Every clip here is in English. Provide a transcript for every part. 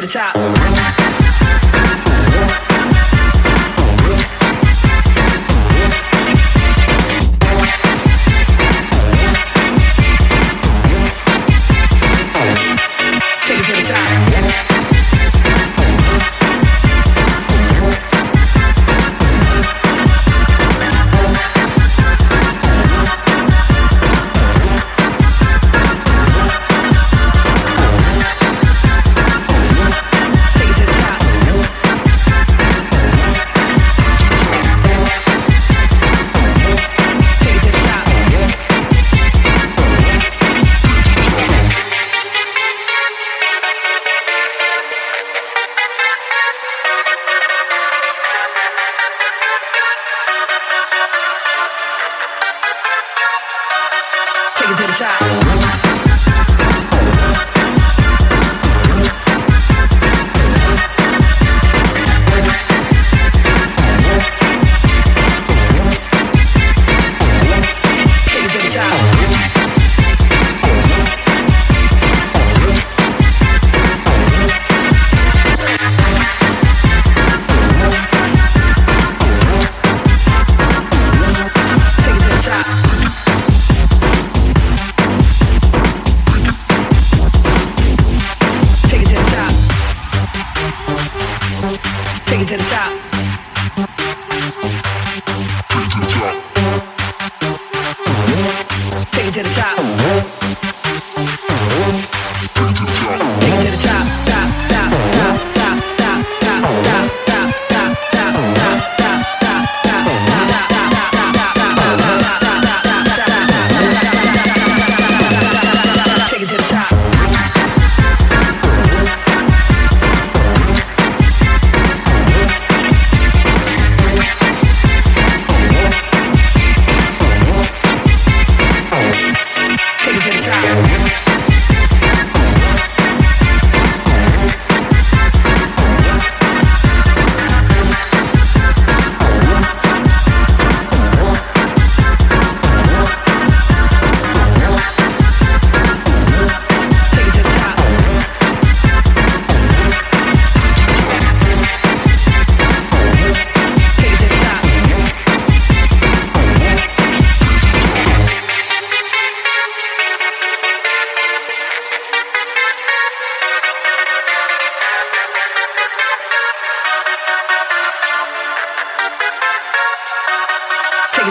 to the top. time. to the top. Take it to the top. Take it to the top.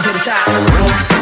to the top.